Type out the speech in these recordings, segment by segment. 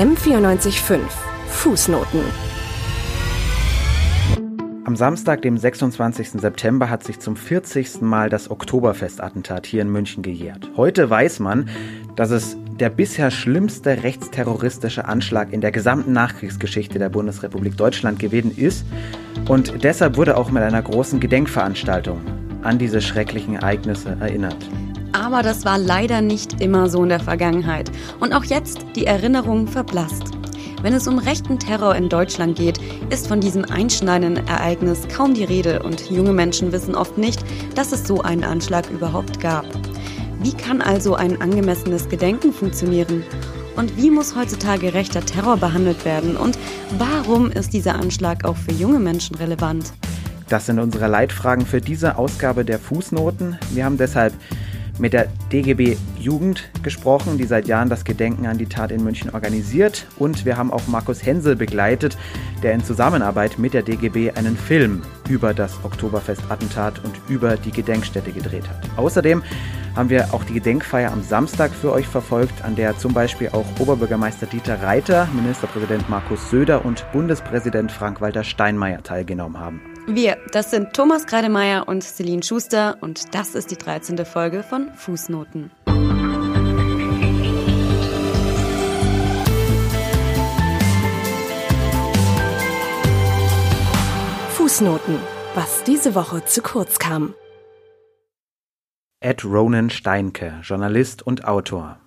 M945 Fußnoten am Samstag, dem 26. September, hat sich zum 40. Mal das Oktoberfestattentat hier in München gejährt. Heute weiß man, dass es der bisher schlimmste rechtsterroristische Anschlag in der gesamten Nachkriegsgeschichte der Bundesrepublik Deutschland gewesen ist. Und deshalb wurde auch mit einer großen Gedenkveranstaltung an diese schrecklichen Ereignisse erinnert. Aber das war leider nicht immer so in der Vergangenheit. Und auch jetzt die Erinnerung verblasst. Wenn es um rechten Terror in Deutschland geht, ist von diesem einschneidenden Ereignis kaum die Rede und junge Menschen wissen oft nicht, dass es so einen Anschlag überhaupt gab. Wie kann also ein angemessenes Gedenken funktionieren? Und wie muss heutzutage rechter Terror behandelt werden? Und warum ist dieser Anschlag auch für junge Menschen relevant? Das sind unsere Leitfragen für diese Ausgabe der Fußnoten. Wir haben deshalb mit der DGB Jugend gesprochen, die seit Jahren das Gedenken an die Tat in München organisiert. Und wir haben auch Markus Hensel begleitet, der in Zusammenarbeit mit der DGB einen Film über das Oktoberfest-Attentat und über die Gedenkstätte gedreht hat. Außerdem haben wir auch die Gedenkfeier am Samstag für euch verfolgt, an der zum Beispiel auch Oberbürgermeister Dieter Reiter, Ministerpräsident Markus Söder und Bundespräsident Frank-Walter Steinmeier teilgenommen haben. Wir, das sind Thomas Kreidemeier und Celine Schuster und das ist die 13. Folge von Fußnoten. Fußnoten, was diese Woche zu kurz kam. Ed Ronan Steinke, Journalist und Autor.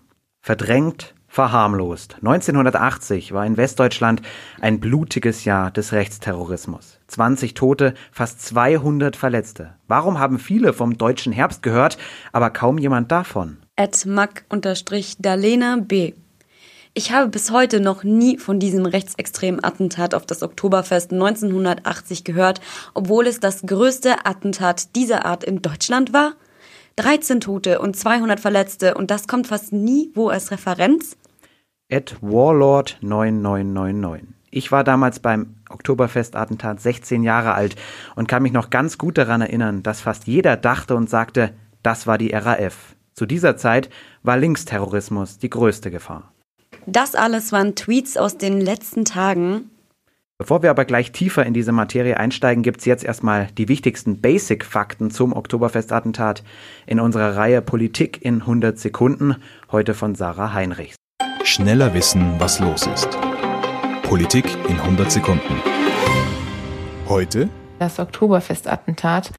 Verdrängt, verharmlost. 1980 war in Westdeutschland ein blutiges Jahr des Rechtsterrorismus. 20 Tote, fast 200 Verletzte. Warum haben viele vom deutschen Herbst gehört, aber kaum jemand davon? Ed Mack-Dalena B. Ich habe bis heute noch nie von diesem rechtsextremen Attentat auf das Oktoberfest 1980 gehört, obwohl es das größte Attentat dieser Art in Deutschland war. 13 Tote und 200 Verletzte und das kommt fast nie wo als Referenz? At Warlord9999. Ich war damals beim Oktoberfestattentat 16 Jahre alt und kann mich noch ganz gut daran erinnern, dass fast jeder dachte und sagte, das war die RAF. Zu dieser Zeit war Linksterrorismus die größte Gefahr. Das alles waren Tweets aus den letzten Tagen. Bevor wir aber gleich tiefer in diese Materie einsteigen, gibt es jetzt erstmal die wichtigsten Basic-Fakten zum Oktoberfestattentat in unserer Reihe Politik in 100 Sekunden, heute von Sarah Heinrichs. Schneller wissen, was los ist. Politik in 100 Sekunden. Heute das Oktoberfestattentat.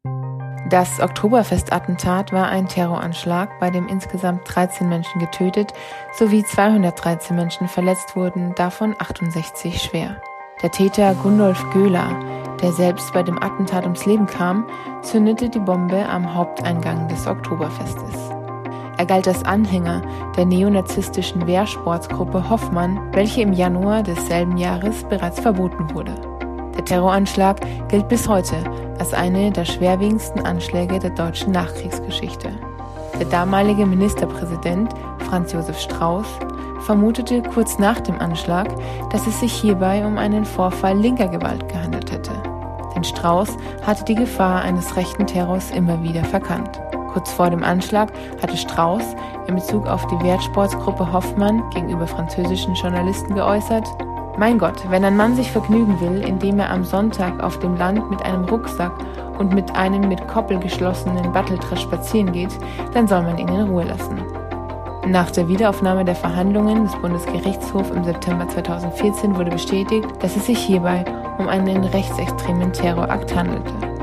Das Oktoberfestattentat war ein Terroranschlag, bei dem insgesamt 13 Menschen getötet sowie 213 Menschen verletzt wurden, davon 68 schwer. Der Täter Gundolf Göhler, der selbst bei dem Attentat ums Leben kam, zündete die Bombe am Haupteingang des Oktoberfestes. Er galt als Anhänger der neonazistischen Wehrsportsgruppe Hoffmann, welche im Januar desselben Jahres bereits verboten wurde. Der Terroranschlag gilt bis heute als eine der schwerwiegendsten Anschläge der deutschen Nachkriegsgeschichte. Der damalige Ministerpräsident Franz Josef Strauß vermutete kurz nach dem Anschlag, dass es sich hierbei um einen Vorfall linker Gewalt gehandelt hätte. Denn Strauß hatte die Gefahr eines rechten Terrors immer wieder verkannt. Kurz vor dem Anschlag hatte Strauß in Bezug auf die Wertsportsgruppe Hoffmann gegenüber französischen Journalisten geäußert, mein Gott, wenn ein Mann sich vergnügen will, indem er am Sonntag auf dem Land mit einem Rucksack und mit einem mit Koppel geschlossenen Batteltritt spazieren geht, dann soll man ihn in Ruhe lassen. Nach der Wiederaufnahme der Verhandlungen des Bundesgerichtshofs im September 2014 wurde bestätigt, dass es sich hierbei um einen rechtsextremen Terrorakt handelte.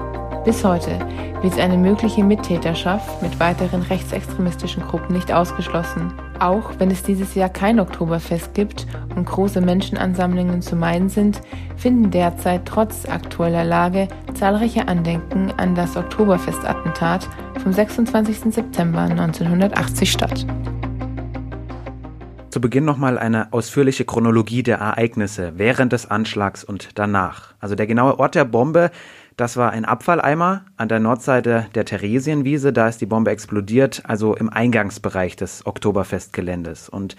Bis heute wird eine mögliche Mittäterschaft mit weiteren rechtsextremistischen Gruppen nicht ausgeschlossen. Auch wenn es dieses Jahr kein Oktoberfest gibt und große Menschenansammlungen zu meiden sind, finden derzeit trotz aktueller Lage zahlreiche Andenken an das Oktoberfestattentat vom 26. September 1980 statt. Zu Beginn nochmal eine ausführliche Chronologie der Ereignisse während des Anschlags und danach. Also der genaue Ort der Bombe das war ein Abfalleimer an der Nordseite der Theresienwiese. Da ist die Bombe explodiert, also im Eingangsbereich des Oktoberfestgeländes. Und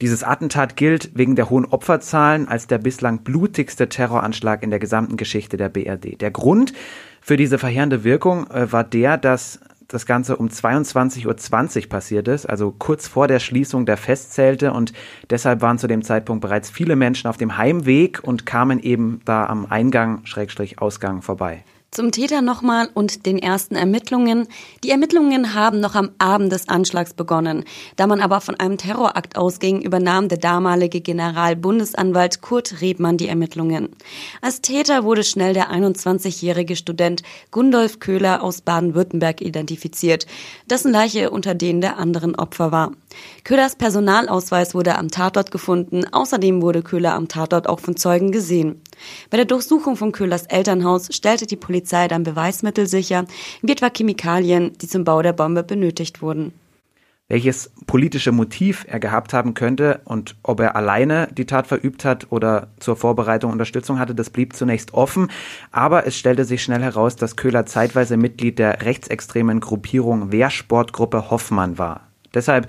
dieses Attentat gilt wegen der hohen Opferzahlen als der bislang blutigste Terroranschlag in der gesamten Geschichte der BRD. Der Grund für diese verheerende Wirkung äh, war der, dass das Ganze um 22.20 Uhr passiert ist, also kurz vor der Schließung der Festzelte und deshalb waren zu dem Zeitpunkt bereits viele Menschen auf dem Heimweg und kamen eben da am Eingang, Schrägstrich Ausgang vorbei. Zum Täter nochmal und den ersten Ermittlungen. Die Ermittlungen haben noch am Abend des Anschlags begonnen. Da man aber von einem Terrorakt ausging, übernahm der damalige Generalbundesanwalt Kurt Rebmann die Ermittlungen. Als Täter wurde schnell der 21-jährige Student Gundolf Köhler aus Baden-Württemberg identifiziert, dessen Leiche unter denen der anderen Opfer war. Köhlers Personalausweis wurde am Tatort gefunden. Außerdem wurde Köhler am Tatort auch von Zeugen gesehen. Bei der Durchsuchung von Köhlers Elternhaus stellte die Polizei dann Beweismittel sicher, wie etwa Chemikalien, die zum Bau der Bombe benötigt wurden. Welches politische Motiv er gehabt haben könnte und ob er alleine die Tat verübt hat oder zur Vorbereitung Unterstützung hatte, das blieb zunächst offen. Aber es stellte sich schnell heraus, dass Köhler zeitweise Mitglied der rechtsextremen Gruppierung Wehrsportgruppe Hoffmann war. Deshalb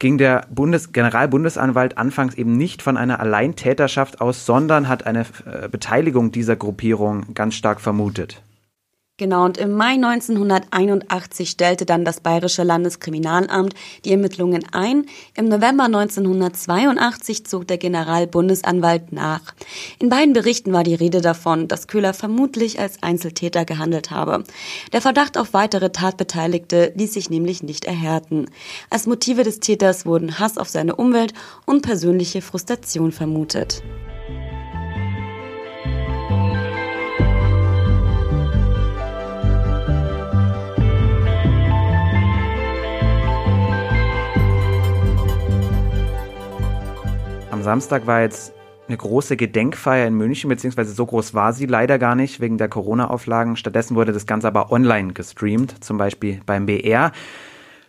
ging der Bundes Generalbundesanwalt anfangs eben nicht von einer Alleintäterschaft aus, sondern hat eine äh, Beteiligung dieser Gruppierung ganz stark vermutet. Genau, und im Mai 1981 stellte dann das Bayerische Landeskriminalamt die Ermittlungen ein. Im November 1982 zog der Generalbundesanwalt nach. In beiden Berichten war die Rede davon, dass Köhler vermutlich als Einzeltäter gehandelt habe. Der Verdacht auf weitere Tatbeteiligte ließ sich nämlich nicht erhärten. Als Motive des Täters wurden Hass auf seine Umwelt und persönliche Frustration vermutet. Am Samstag war jetzt eine große Gedenkfeier in München, beziehungsweise so groß war sie leider gar nicht wegen der Corona-Auflagen. Stattdessen wurde das Ganze aber online gestreamt, zum Beispiel beim BR.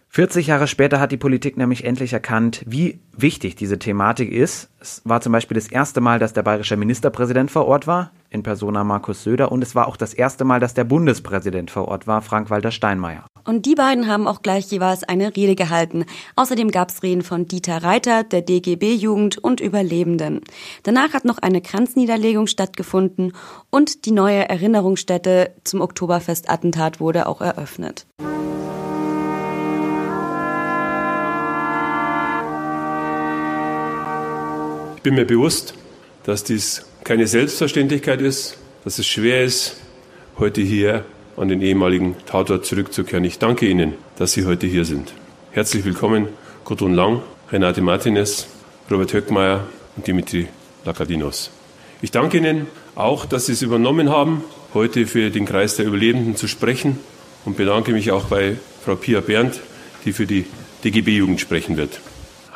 40 Jahre später hat die Politik nämlich endlich erkannt, wie wichtig diese Thematik ist. Es war zum Beispiel das erste Mal, dass der bayerische Ministerpräsident vor Ort war, in Persona Markus Söder, und es war auch das erste Mal, dass der Bundespräsident vor Ort war, Frank-Walter Steinmeier. Und die beiden haben auch gleich jeweils eine Rede gehalten. Außerdem gab es Reden von Dieter Reiter, der DGB-Jugend und Überlebenden. Danach hat noch eine Kranzniederlegung stattgefunden und die neue Erinnerungsstätte zum Oktoberfestattentat wurde auch eröffnet. Ich bin mir bewusst, dass dies keine Selbstverständlichkeit ist, dass es schwer ist, heute hier an den ehemaligen Tatort zurückzukehren. Ich danke Ihnen, dass Sie heute hier sind. Herzlich willkommen, Gudrun Lang, Renate Martinez, Robert Höckmeier und Dimitri Lakadinos. Ich danke Ihnen auch, dass Sie es übernommen haben, heute für den Kreis der Überlebenden zu sprechen und bedanke mich auch bei Frau Pia Berndt, die für die DGB-Jugend sprechen wird.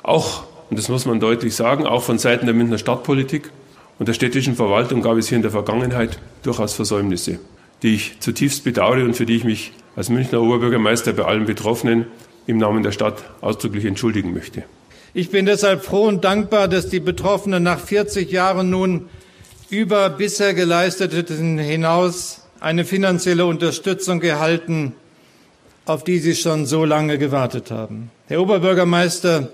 Auch und das muss man deutlich sagen, auch von Seiten der Münchner Stadtpolitik und der städtischen Verwaltung gab es hier in der Vergangenheit durchaus Versäumnisse, die ich zutiefst bedauere und für die ich mich als Münchner Oberbürgermeister bei allen Betroffenen im Namen der Stadt ausdrücklich entschuldigen möchte. Ich bin deshalb froh und dankbar, dass die Betroffenen nach 40 Jahren nun über bisher geleisteten hinaus eine finanzielle Unterstützung erhalten, auf die sie schon so lange gewartet haben. Herr Oberbürgermeister,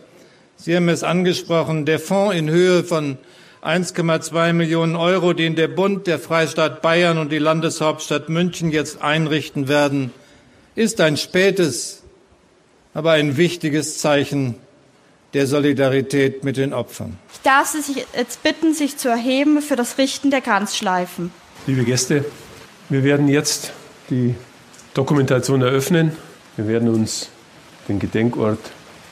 Sie haben es angesprochen, der Fonds in Höhe von 1,2 Millionen Euro, den der Bund, der Freistaat Bayern und die Landeshauptstadt München jetzt einrichten werden, ist ein spätes, aber ein wichtiges Zeichen der Solidarität mit den Opfern. Ich darf Sie jetzt bitten, sich zu erheben für das Richten der Kranzschleifen. Liebe Gäste, wir werden jetzt die Dokumentation eröffnen. Wir werden uns den Gedenkort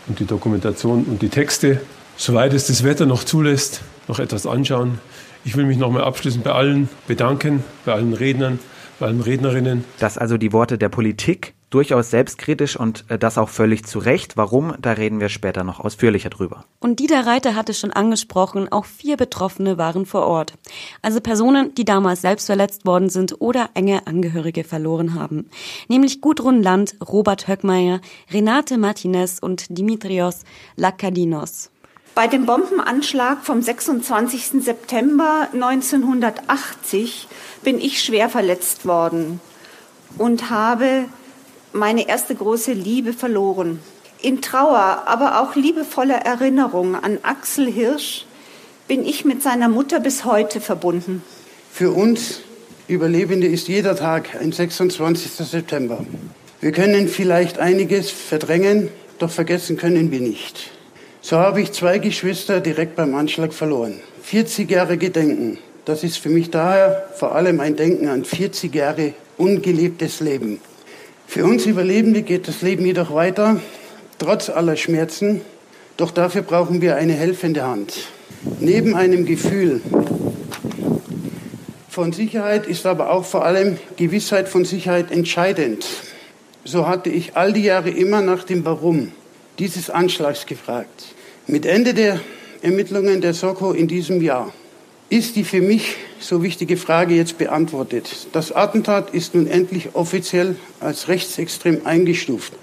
und die Dokumentation und die Texte, soweit es das Wetter noch zulässt, noch etwas anschauen. Ich will mich nochmal abschließend bei allen bedanken, bei allen Rednern, bei allen Rednerinnen. Das also die Worte der Politik, durchaus selbstkritisch und äh, das auch völlig zu Recht. Warum? Da reden wir später noch ausführlicher drüber. Und Dieter Reiter hatte schon angesprochen, auch vier Betroffene waren vor Ort. Also Personen, die damals selbst verletzt worden sind oder enge Angehörige verloren haben. Nämlich Gudrun Land, Robert Höckmeier, Renate Martinez und Dimitrios Lakadinos. Bei dem Bombenanschlag vom 26. September 1980 bin ich schwer verletzt worden und habe meine erste große Liebe verloren. In Trauer, aber auch liebevoller Erinnerung an Axel Hirsch bin ich mit seiner Mutter bis heute verbunden. Für uns Überlebende ist jeder Tag ein 26. September. Wir können vielleicht einiges verdrängen, doch vergessen können wir nicht. So habe ich zwei Geschwister direkt beim Anschlag verloren. 40 Jahre Gedenken. Das ist für mich daher vor allem ein Denken an 40 Jahre ungelebtes Leben. Für uns Überlebende geht das Leben jedoch weiter, trotz aller Schmerzen. Doch dafür brauchen wir eine helfende Hand. Neben einem Gefühl von Sicherheit ist aber auch vor allem Gewissheit von Sicherheit entscheidend. So hatte ich all die Jahre immer nach dem Warum dieses Anschlags gefragt. Mit Ende der Ermittlungen der Soko in diesem Jahr ist die für mich so wichtige Frage jetzt beantwortet. Das Attentat ist nun endlich offiziell als rechtsextrem eingestuft.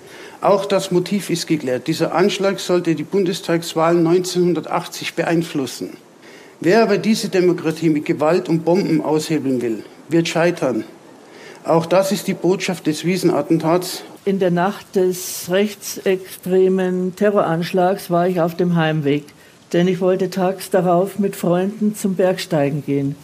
Auch das Motiv ist geklärt. Dieser Anschlag sollte die Bundestagswahl 1980 beeinflussen. Wer aber diese Demokratie mit Gewalt und Bomben aushebeln will, wird scheitern. Auch das ist die Botschaft des Wiesenattentats. In der Nacht des rechtsextremen Terroranschlags war ich auf dem Heimweg, denn ich wollte tags darauf mit Freunden zum Bergsteigen gehen.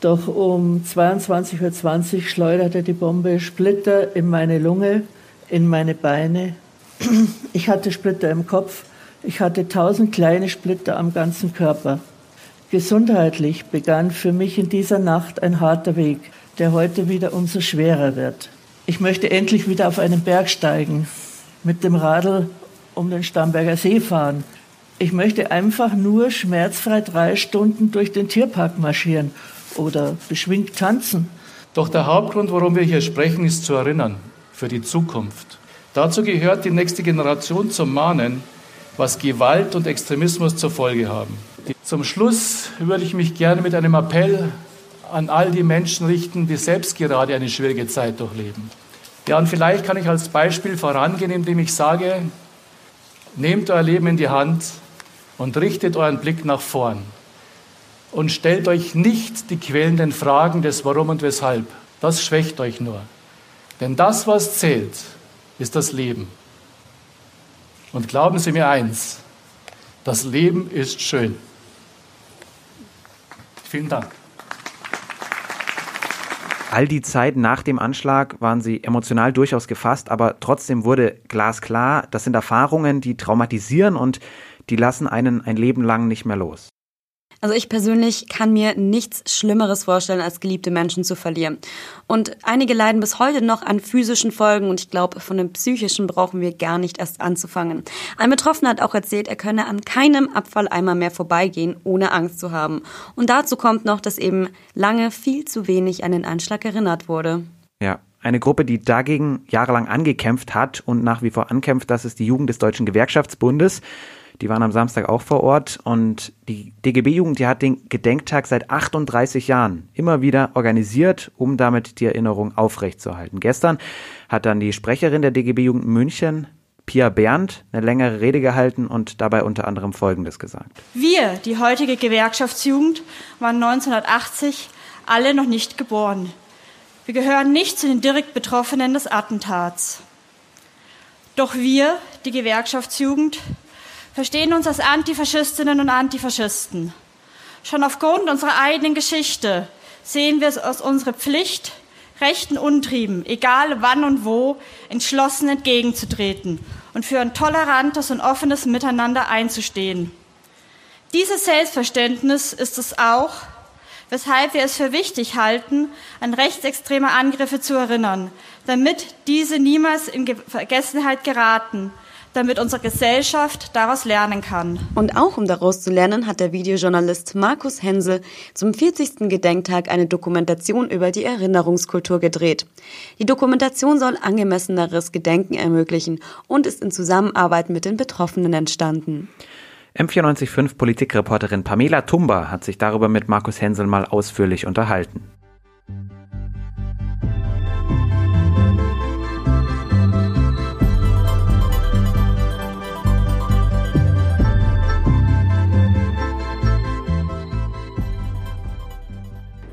Doch um 22.20 Uhr schleuderte die Bombe Splitter in meine Lunge, in meine Beine. Ich hatte Splitter im Kopf, ich hatte tausend kleine Splitter am ganzen Körper. Gesundheitlich begann für mich in dieser Nacht ein harter Weg, der heute wieder umso schwerer wird. Ich möchte endlich wieder auf einen Berg steigen, mit dem Radl um den Starnberger See fahren. Ich möchte einfach nur schmerzfrei drei Stunden durch den Tierpark marschieren oder beschwingt tanzen. Doch der Hauptgrund, warum wir hier sprechen, ist zu erinnern für die Zukunft. Dazu gehört, die nächste Generation zu mahnen, was Gewalt und Extremismus zur Folge haben. Zum Schluss würde ich mich gerne mit einem Appell an all die Menschen richten, die selbst gerade eine schwierige Zeit durchleben. Ja, und vielleicht kann ich als Beispiel vorangehen, indem ich sage, nehmt euer Leben in die Hand und richtet euren Blick nach vorn und stellt euch nicht die quälenden Fragen des Warum und Weshalb. Das schwächt euch nur. Denn das, was zählt, ist das Leben. Und glauben Sie mir eins, das Leben ist schön. Vielen Dank. All die Zeit nach dem Anschlag waren sie emotional durchaus gefasst, aber trotzdem wurde glasklar, das sind Erfahrungen, die traumatisieren und die lassen einen ein Leben lang nicht mehr los. Also ich persönlich kann mir nichts Schlimmeres vorstellen, als geliebte Menschen zu verlieren. Und einige leiden bis heute noch an physischen Folgen und ich glaube, von dem psychischen brauchen wir gar nicht erst anzufangen. Ein Betroffener hat auch erzählt, er könne an keinem Abfalleimer mehr vorbeigehen, ohne Angst zu haben. Und dazu kommt noch, dass eben lange viel zu wenig an den Anschlag erinnert wurde. Ja, eine Gruppe, die dagegen jahrelang angekämpft hat und nach wie vor ankämpft, das ist die Jugend des Deutschen Gewerkschaftsbundes. Die waren am Samstag auch vor Ort und die DGB-Jugend, die hat den Gedenktag seit 38 Jahren immer wieder organisiert, um damit die Erinnerung aufrechtzuerhalten. Gestern hat dann die Sprecherin der DGB-Jugend München, Pia Berndt, eine längere Rede gehalten und dabei unter anderem Folgendes gesagt. Wir, die heutige Gewerkschaftsjugend, waren 1980 alle noch nicht geboren. Wir gehören nicht zu den direkt Betroffenen des Attentats. Doch wir, die Gewerkschaftsjugend, verstehen uns als Antifaschistinnen und Antifaschisten. Schon aufgrund unserer eigenen Geschichte sehen wir es als unsere Pflicht, rechten Untrieben, egal wann und wo, entschlossen entgegenzutreten und für ein tolerantes und offenes Miteinander einzustehen. Dieses Selbstverständnis ist es auch, weshalb wir es für wichtig halten, an rechtsextreme Angriffe zu erinnern, damit diese niemals in Vergessenheit geraten damit unsere Gesellschaft daraus lernen kann. Und auch um daraus zu lernen, hat der Videojournalist Markus Hensel zum 40. Gedenktag eine Dokumentation über die Erinnerungskultur gedreht. Die Dokumentation soll angemesseneres Gedenken ermöglichen und ist in Zusammenarbeit mit den Betroffenen entstanden. M945 Politikreporterin Pamela Tumba hat sich darüber mit Markus Hensel mal ausführlich unterhalten.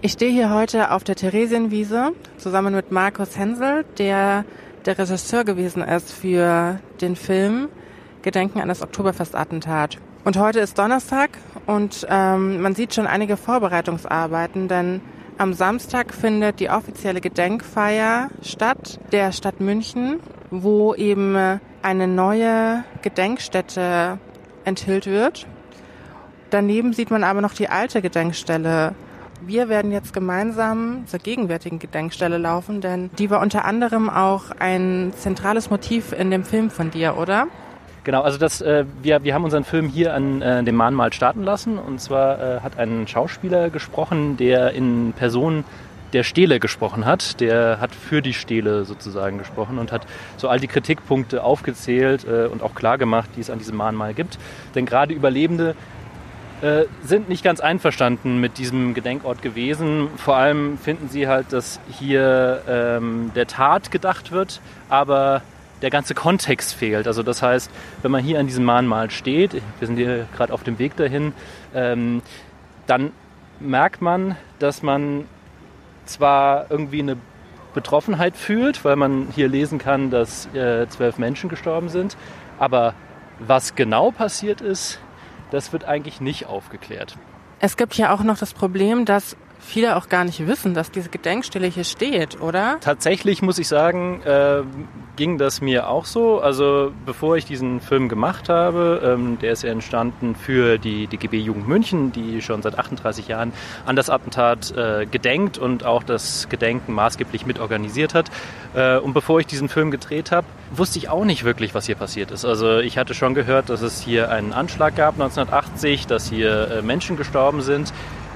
Ich stehe hier heute auf der Theresienwiese zusammen mit Markus Hensel, der der Regisseur gewesen ist für den Film Gedenken an das Oktoberfestattentat. Und heute ist Donnerstag und ähm, man sieht schon einige Vorbereitungsarbeiten, denn am Samstag findet die offizielle Gedenkfeier statt der Stadt München wo eben eine neue Gedenkstätte enthüllt wird. Daneben sieht man aber noch die alte Gedenkstelle. Wir werden jetzt gemeinsam zur gegenwärtigen Gedenkstelle laufen, denn die war unter anderem auch ein zentrales Motiv in dem Film von dir, oder? Genau, also das, äh, wir, wir haben unseren Film hier an äh, dem Mahnmal starten lassen. Und zwar äh, hat ein Schauspieler gesprochen, der in Person der Stele gesprochen hat. Der hat für die Stele sozusagen gesprochen und hat so all die Kritikpunkte aufgezählt äh, und auch klar gemacht, die es an diesem Mahnmal gibt. Denn gerade Überlebende äh, sind nicht ganz einverstanden mit diesem Gedenkort gewesen. Vor allem finden sie halt, dass hier ähm, der Tat gedacht wird, aber der ganze Kontext fehlt. Also das heißt, wenn man hier an diesem Mahnmal steht, wir sind hier gerade auf dem Weg dahin, ähm, dann merkt man, dass man zwar irgendwie eine Betroffenheit fühlt, weil man hier lesen kann, dass äh, zwölf Menschen gestorben sind, aber was genau passiert ist, das wird eigentlich nicht aufgeklärt. Es gibt ja auch noch das Problem, dass viele auch gar nicht wissen, dass diese Gedenkstelle hier steht, oder? Tatsächlich muss ich sagen, äh, ging das mir auch so. Also bevor ich diesen Film gemacht habe, ähm, der ist ja entstanden für die DGB Jugend München, die schon seit 38 Jahren an das Attentat äh, gedenkt und auch das Gedenken maßgeblich mitorganisiert hat. Äh, und bevor ich diesen Film gedreht habe, wusste ich auch nicht wirklich, was hier passiert ist. Also ich hatte schon gehört, dass es hier einen Anschlag gab 1980, dass hier äh, Menschen gestorben sind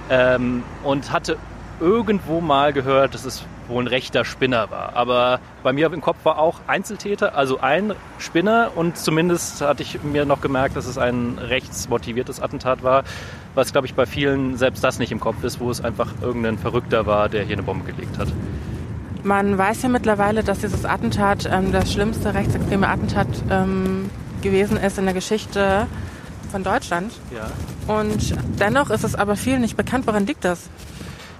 ähm, und hatte irgendwo mal gehört, dass es wohl ein rechter Spinner war. Aber bei mir im Kopf war auch Einzeltäter, also ein Spinner und zumindest hatte ich mir noch gemerkt, dass es ein rechtsmotiviertes Attentat war, was glaube ich bei vielen selbst das nicht im Kopf ist, wo es einfach irgendein Verrückter war, der hier eine Bombe gelegt hat. Man weiß ja mittlerweile, dass dieses Attentat ähm, das schlimmste rechtsextreme Attentat ähm, gewesen ist in der Geschichte von Deutschland. Ja. Und dennoch ist es aber vielen nicht bekannt. Woran liegt das?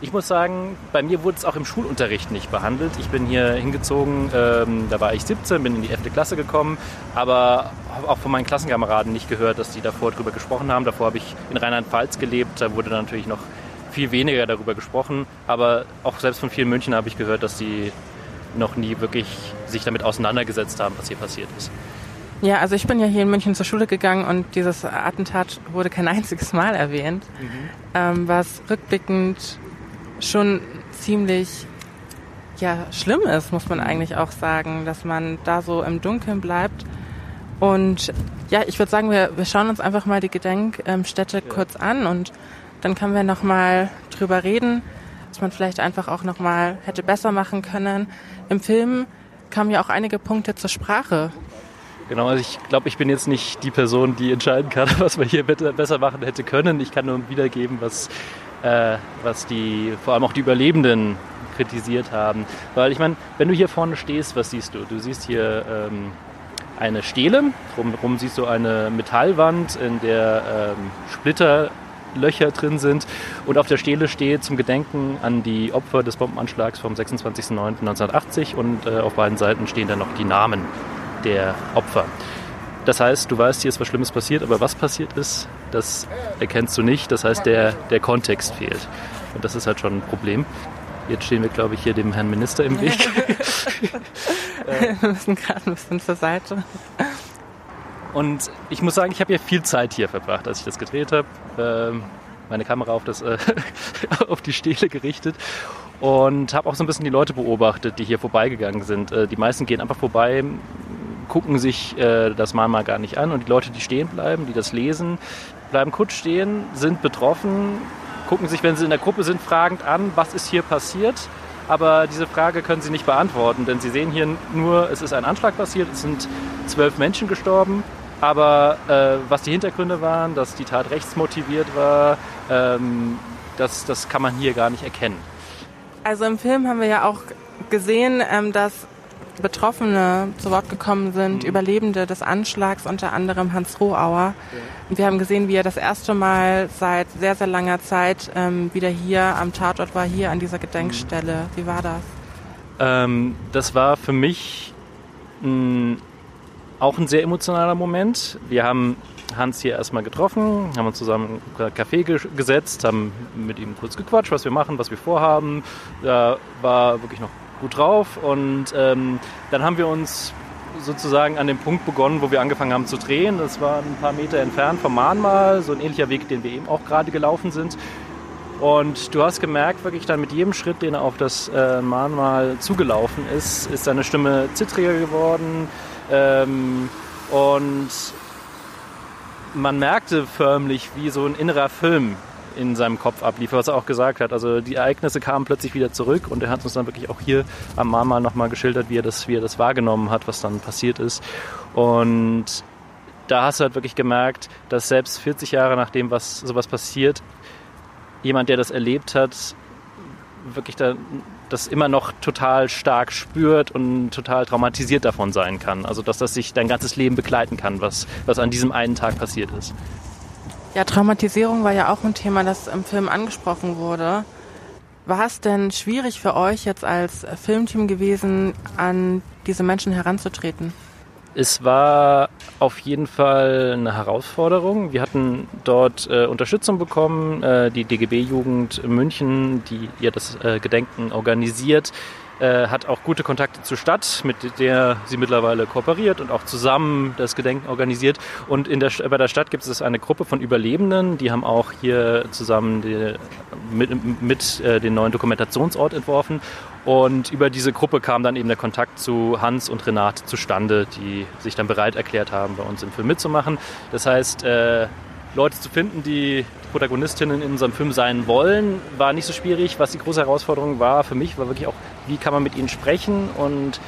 Ich muss sagen, bei mir wurde es auch im Schulunterricht nicht behandelt. Ich bin hier hingezogen, ähm, da war ich 17, bin in die 11. Klasse gekommen, aber auch von meinen Klassenkameraden nicht gehört, dass die davor darüber gesprochen haben. Davor habe ich in Rheinland-Pfalz gelebt, da wurde natürlich noch viel weniger darüber gesprochen. Aber auch selbst von vielen München habe ich gehört, dass die noch nie wirklich sich damit auseinandergesetzt haben, was hier passiert ist. Ja, also ich bin ja hier in München zur Schule gegangen und dieses Attentat wurde kein einziges Mal erwähnt, mhm. ähm, was rückblickend schon ziemlich ja, schlimm ist, muss man eigentlich auch sagen, dass man da so im Dunkeln bleibt. Und ja, ich würde sagen, wir, wir schauen uns einfach mal die Gedenkstätte ja. kurz an und dann können wir nochmal drüber reden, was man vielleicht einfach auch nochmal hätte besser machen können. Im Film kamen ja auch einige Punkte zur Sprache. Genau, also ich glaube, ich bin jetzt nicht die Person, die entscheiden kann, was man hier besser machen hätte können. Ich kann nur wiedergeben, was äh, was die, vor allem auch die Überlebenden kritisiert haben. Weil ich meine, wenn du hier vorne stehst, was siehst du? Du siehst hier ähm, eine Stele, drumherum siehst du eine Metallwand, in der ähm, Splitterlöcher drin sind und auf der Stele steht zum Gedenken an die Opfer des Bombenanschlags vom 26.09.1980 und äh, auf beiden Seiten stehen dann noch die Namen der Opfer. Das heißt, du weißt, hier ist was Schlimmes passiert, aber was passiert ist, das erkennst du nicht. Das heißt, der, der Kontext fehlt. Und das ist halt schon ein Problem. Jetzt stehen wir, glaube ich, hier dem Herrn Minister im Weg. wir müssen gerade ein bisschen zur Seite. Und ich muss sagen, ich habe ja viel Zeit hier verbracht, als ich das gedreht habe. Ähm, meine Kamera auf, das, äh, auf die Stele gerichtet und habe auch so ein bisschen die Leute beobachtet, die hier vorbeigegangen sind. Äh, die meisten gehen einfach vorbei, gucken sich äh, das Mahnmal gar nicht an und die Leute, die stehen bleiben, die das lesen, bleiben kurz stehen, sind betroffen, gucken sich, wenn sie in der Gruppe sind, fragend an, was ist hier passiert. Aber diese Frage können sie nicht beantworten, denn sie sehen hier nur, es ist ein Anschlag passiert, es sind zwölf Menschen gestorben. Aber äh, was die Hintergründe waren, dass die Tat rechtsmotiviert war, ähm, das, das kann man hier gar nicht erkennen. Also im Film haben wir ja auch gesehen, ähm, dass Betroffene zu Wort gekommen sind, mhm. Überlebende des Anschlags, unter anderem Hans Rohauer. Ja. Wir haben gesehen, wie er das erste Mal seit sehr, sehr langer Zeit ähm, wieder hier am Tatort war, hier an dieser Gedenkstelle. Mhm. Wie war das? Ähm, das war für mich mh, auch ein sehr emotionaler Moment. Wir haben Hans hier erstmal getroffen, haben uns zusammen im Café gesetzt, haben mit ihm kurz gequatscht, was wir machen, was wir vorhaben. Da war wirklich noch gut drauf. Und ähm, dann haben wir uns sozusagen an dem Punkt begonnen, wo wir angefangen haben zu drehen. Das war ein paar Meter entfernt vom Mahnmal, so ein ähnlicher Weg, den wir eben auch gerade gelaufen sind. Und du hast gemerkt, wirklich dann mit jedem Schritt, den er auf das äh, Mahnmal zugelaufen ist, ist seine Stimme zittriger geworden. Ähm, und man merkte förmlich, wie so ein innerer Film in seinem Kopf ablief, was er auch gesagt hat. Also die Ereignisse kamen plötzlich wieder zurück und er hat uns dann wirklich auch hier am Mahnmal nochmal geschildert, wie er, das, wie er das wahrgenommen hat, was dann passiert ist. Und da hast du halt wirklich gemerkt, dass selbst 40 Jahre nachdem was sowas passiert, jemand, der das erlebt hat, wirklich da, das immer noch total stark spürt und total traumatisiert davon sein kann. Also dass das sich dein ganzes Leben begleiten kann, was, was an diesem einen Tag passiert ist. Ja, Traumatisierung war ja auch ein Thema, das im Film angesprochen wurde. War es denn schwierig für euch jetzt als Filmteam gewesen, an diese Menschen heranzutreten? Es war auf jeden Fall eine Herausforderung. Wir hatten dort äh, Unterstützung bekommen. Äh, die DGB-Jugend München, die ja das äh, Gedenken organisiert, äh, hat auch gute Kontakte zur Stadt, mit der sie mittlerweile kooperiert und auch zusammen das Gedenken organisiert. Und in der, bei der Stadt gibt es eine Gruppe von Überlebenden, die haben auch hier zusammen die, mit, mit äh, den neuen Dokumentationsort entworfen. Und über diese Gruppe kam dann eben der Kontakt zu Hans und Renate zustande, die sich dann bereit erklärt haben, bei uns im Film mitzumachen. Das heißt, äh, Leute zu finden, die Protagonistinnen in unserem Film sein wollen, war nicht so schwierig. Was die große Herausforderung war für mich, war wirklich auch, wie kann man mit ihnen sprechen und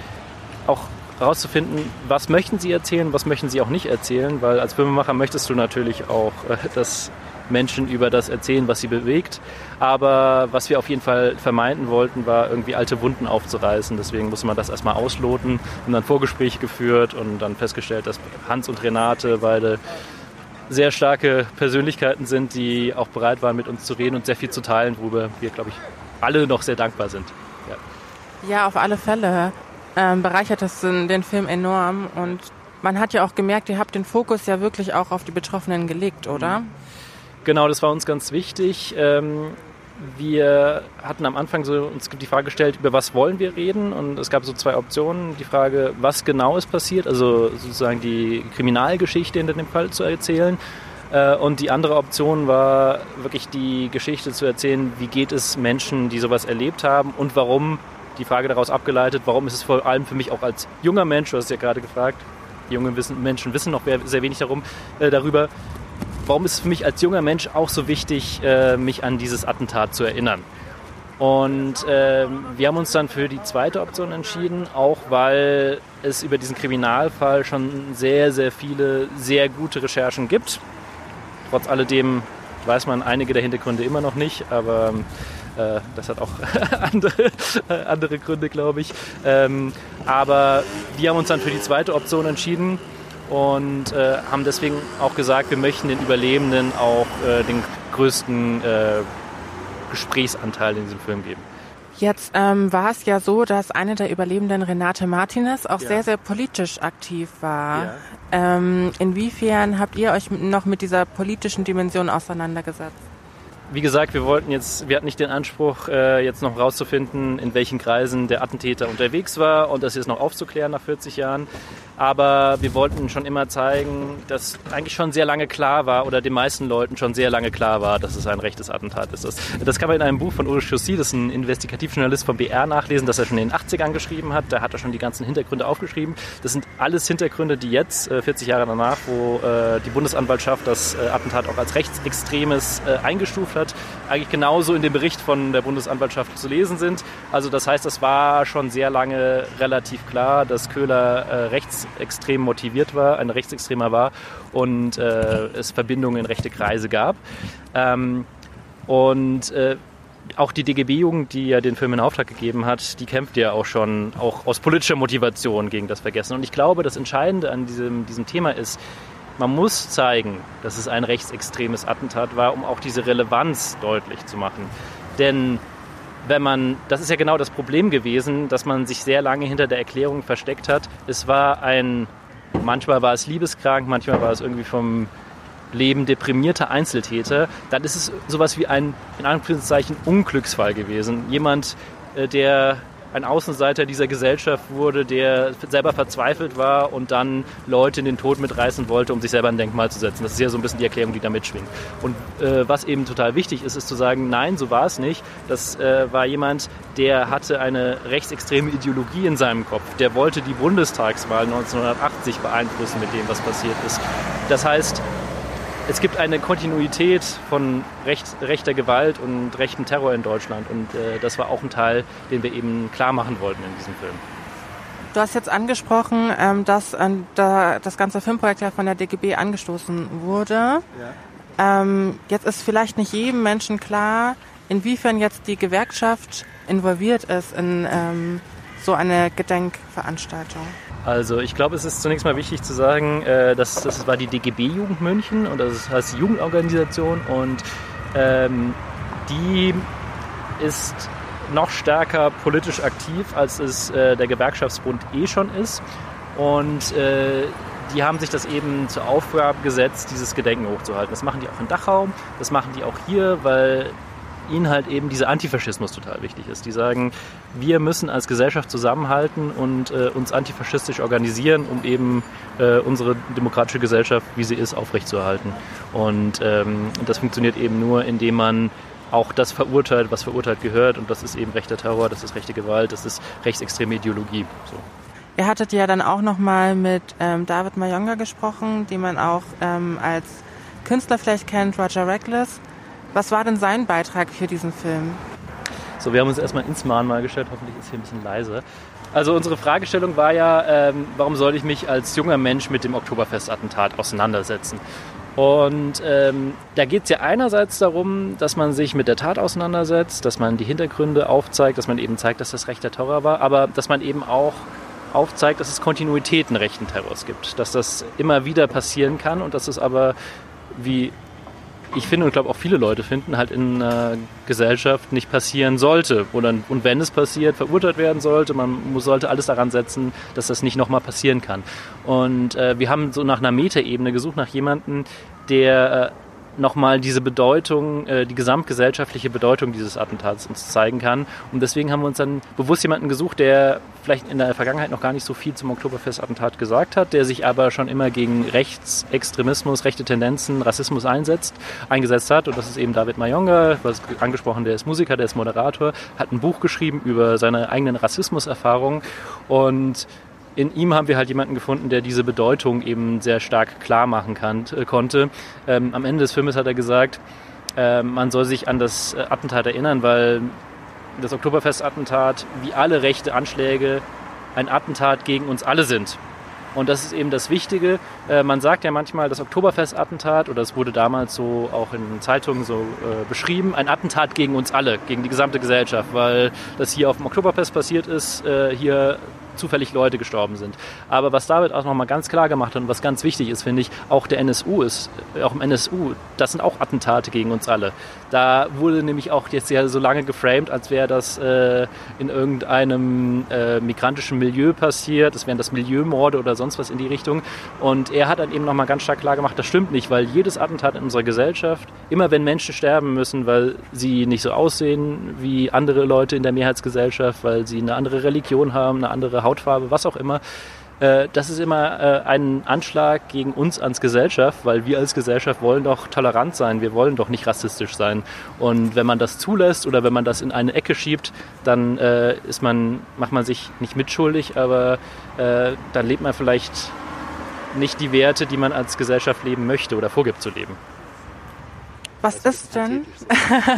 auch herauszufinden, was möchten sie erzählen, was möchten sie auch nicht erzählen, weil als Filmemacher möchtest du natürlich auch, äh, dass Menschen über das erzählen, was sie bewegt. Aber was wir auf jeden Fall vermeiden wollten, war irgendwie alte Wunden aufzureißen. Deswegen musste man das erstmal ausloten und dann Vorgespräche geführt und dann festgestellt, dass Hans und Renate beide sehr starke Persönlichkeiten sind, die auch bereit waren, mit uns zu reden und sehr viel zu teilen, worüber wir, glaube ich, alle noch sehr dankbar sind. Ja, ja auf alle Fälle ähm, bereichert das den Film enorm und man hat ja auch gemerkt, ihr habt den Fokus ja wirklich auch auf die Betroffenen gelegt, oder? Genau, das war uns ganz wichtig. Ähm, wir hatten am Anfang so uns die Frage gestellt, über was wollen wir reden? Und es gab so zwei Optionen. Die Frage, was genau ist passiert, also sozusagen die Kriminalgeschichte hinter dem Fall zu erzählen. Äh, und die andere Option war wirklich die Geschichte zu erzählen, wie geht es Menschen, die sowas erlebt haben und warum, die Frage daraus abgeleitet, warum ist es vor allem für mich auch als junger Mensch, du hast ja gerade gefragt, die jungen Menschen wissen noch sehr wenig darum, äh, darüber, warum ist es für mich als junger Mensch auch so wichtig, äh, mich an dieses Attentat zu erinnern. Und äh, wir haben uns dann für die zweite Option entschieden, auch weil es über diesen Kriminalfall schon sehr, sehr viele sehr gute Recherchen gibt. Trotz alledem weiß man einige der Hintergründe immer noch nicht, aber äh, das hat auch andere, andere Gründe, glaube ich. Ähm, aber wir haben uns dann für die zweite Option entschieden und äh, haben deswegen auch gesagt, wir möchten den Überlebenden auch äh, den größten äh, Gesprächsanteil in diesem Film geben. Jetzt ähm, war es ja so, dass eine der Überlebenden, Renate Martinez, auch ja. sehr, sehr politisch aktiv war. Ja. Ähm, inwiefern habt ihr euch noch mit dieser politischen Dimension auseinandergesetzt? Wie gesagt, wir wollten jetzt, wir hatten nicht den Anspruch, äh, jetzt noch rauszufinden, in welchen Kreisen der Attentäter unterwegs war und das jetzt noch aufzuklären nach 40 Jahren. Aber wir wollten schon immer zeigen, dass eigentlich schon sehr lange klar war oder den meisten Leuten schon sehr lange klar war, dass es ein rechtes Attentat ist. Das, das kann man in einem Buch von Ulrich Chaussy, das ist ein Investigativjournalist vom BR, nachlesen, das er schon in den 80ern geschrieben hat. Da hat er schon die ganzen Hintergründe aufgeschrieben. Das sind alles Hintergründe, die jetzt, 40 äh, Jahre danach, wo äh, die Bundesanwaltschaft das äh, Attentat auch als rechtsextremes eingestuft hat, eigentlich genauso in dem Bericht von der Bundesanwaltschaft zu lesen sind. Also das heißt, es war schon sehr lange relativ klar, dass Köhler rechts extrem motiviert war, ein Rechtsextremer war und äh, es Verbindungen in rechte Kreise gab. Ähm, und äh, auch die DGB-Jugend, die ja den Film in Auftrag gegeben hat, die kämpft ja auch schon auch aus politischer Motivation gegen das Vergessen. Und ich glaube, das Entscheidende an diesem, diesem Thema ist, man muss zeigen, dass es ein rechtsextremes Attentat war, um auch diese Relevanz deutlich zu machen. Denn wenn man, das ist ja genau das Problem gewesen, dass man sich sehr lange hinter der Erklärung versteckt hat. Es war ein, manchmal war es liebeskrank, manchmal war es irgendwie vom Leben deprimierter Einzeltäter. Dann ist es sowas wie ein, in Anführungszeichen, Unglücksfall gewesen. Jemand, äh, der ein Außenseiter dieser Gesellschaft wurde, der selber verzweifelt war und dann Leute in den Tod mitreißen wollte, um sich selber ein Denkmal zu setzen. Das ist ja so ein bisschen die Erklärung, die da mitschwingt. Und äh, was eben total wichtig ist, ist zu sagen, nein, so war es nicht. Das äh, war jemand, der hatte eine rechtsextreme Ideologie in seinem Kopf. Der wollte die Bundestagswahl 1980 beeinflussen mit dem, was passiert ist. Das heißt, es gibt eine Kontinuität von recht, rechter Gewalt und rechtem Terror in Deutschland. Und äh, das war auch ein Teil, den wir eben klar machen wollten in diesem Film. Du hast jetzt angesprochen, ähm, dass äh, da das ganze Filmprojekt ja von der DGB angestoßen wurde. Ja. Ähm, jetzt ist vielleicht nicht jedem Menschen klar, inwiefern jetzt die Gewerkschaft involviert ist in ähm, so eine Gedenkveranstaltung. Also ich glaube, es ist zunächst mal wichtig zu sagen, äh, dass das war die DGB Jugend München und das heißt Jugendorganisation und ähm, die ist noch stärker politisch aktiv, als es äh, der Gewerkschaftsbund eh schon ist. Und äh, die haben sich das eben zur Aufgabe gesetzt, dieses Gedenken hochzuhalten. Das machen die auch in Dachau, das machen die auch hier, weil ihnen halt eben dieser Antifaschismus total wichtig ist. Die sagen, wir müssen als Gesellschaft zusammenhalten und äh, uns antifaschistisch organisieren, um eben äh, unsere demokratische Gesellschaft, wie sie ist, aufrechtzuerhalten. Und ähm, das funktioniert eben nur, indem man auch das verurteilt, was verurteilt gehört. Und das ist eben rechter Terror, das ist rechte Gewalt, das ist rechtsextreme Ideologie. So. Ihr hattet ja dann auch nochmal mit ähm, David Mayonga gesprochen, den man auch ähm, als Künstler vielleicht kennt, Roger Reckless. Was war denn sein Beitrag für diesen Film? So, wir haben uns erstmal ins Mahnmal gestellt. Hoffentlich ist hier ein bisschen leise. Also unsere Fragestellung war ja, ähm, warum soll ich mich als junger Mensch mit dem Oktoberfestattentat auseinandersetzen? Und ähm, da geht es ja einerseits darum, dass man sich mit der Tat auseinandersetzt, dass man die Hintergründe aufzeigt, dass man eben zeigt, dass das rechter Terror war, aber dass man eben auch aufzeigt, dass es Kontinuitäten rechten Terrors gibt, dass das immer wieder passieren kann und dass es aber, wie ich finde und glaube auch viele Leute finden, halt in einer Gesellschaft nicht passieren sollte. Oder, und wenn es passiert, verurteilt werden sollte. Man muss, sollte alles daran setzen, dass das nicht nochmal passieren kann. Und äh, wir haben so nach einer Metaebene gesucht, nach jemandem, der äh, nochmal diese Bedeutung, äh, die gesamtgesellschaftliche Bedeutung dieses Attentats uns zeigen kann. Und deswegen haben wir uns dann bewusst jemanden gesucht, der vielleicht in der Vergangenheit noch gar nicht so viel zum Oktoberfest-Attentat gesagt hat, der sich aber schon immer gegen Rechtsextremismus, rechte Tendenzen, Rassismus einsetzt, eingesetzt hat. Und das ist eben David Mayonga, was angesprochen, der ist Musiker, der ist Moderator, hat ein Buch geschrieben über seine eigenen Rassismuserfahrungen und in ihm haben wir halt jemanden gefunden, der diese Bedeutung eben sehr stark klar machen kann, äh, konnte. Ähm, am Ende des Filmes hat er gesagt, äh, man soll sich an das äh, Attentat erinnern, weil das Oktoberfest-Attentat wie alle rechte Anschläge ein Attentat gegen uns alle sind. Und das ist eben das Wichtige. Äh, man sagt ja manchmal, das Oktoberfest-Attentat, oder es wurde damals so auch in Zeitungen so äh, beschrieben, ein Attentat gegen uns alle, gegen die gesamte Gesellschaft, weil das hier auf dem Oktoberfest passiert ist, äh, hier zufällig Leute gestorben sind. Aber was David auch nochmal ganz klar gemacht hat und was ganz wichtig ist, finde ich, auch der NSU ist, äh, auch im NSU, das sind auch Attentate gegen uns alle. Da wurde nämlich auch jetzt ja so lange geframed, als wäre das äh, in irgendeinem äh, migrantischen Milieu passiert, es wären das Milieumorde oder sonst was in die Richtung. Und er hat dann eben nochmal ganz stark klar gemacht, das stimmt nicht, weil jedes Attentat in unserer Gesellschaft, immer wenn Menschen sterben müssen, weil sie nicht so aussehen wie andere Leute in der Mehrheitsgesellschaft, weil sie eine andere Religion haben, eine andere Hautfarbe, was auch immer. Äh, das ist immer äh, ein Anschlag gegen uns als Gesellschaft, weil wir als Gesellschaft wollen doch tolerant sein, wir wollen doch nicht rassistisch sein. Und wenn man das zulässt oder wenn man das in eine Ecke schiebt, dann äh, ist man, macht man sich nicht mitschuldig, aber dann lebt man vielleicht nicht die Werte, die man als Gesellschaft leben möchte oder vorgibt zu leben. Was ist denn?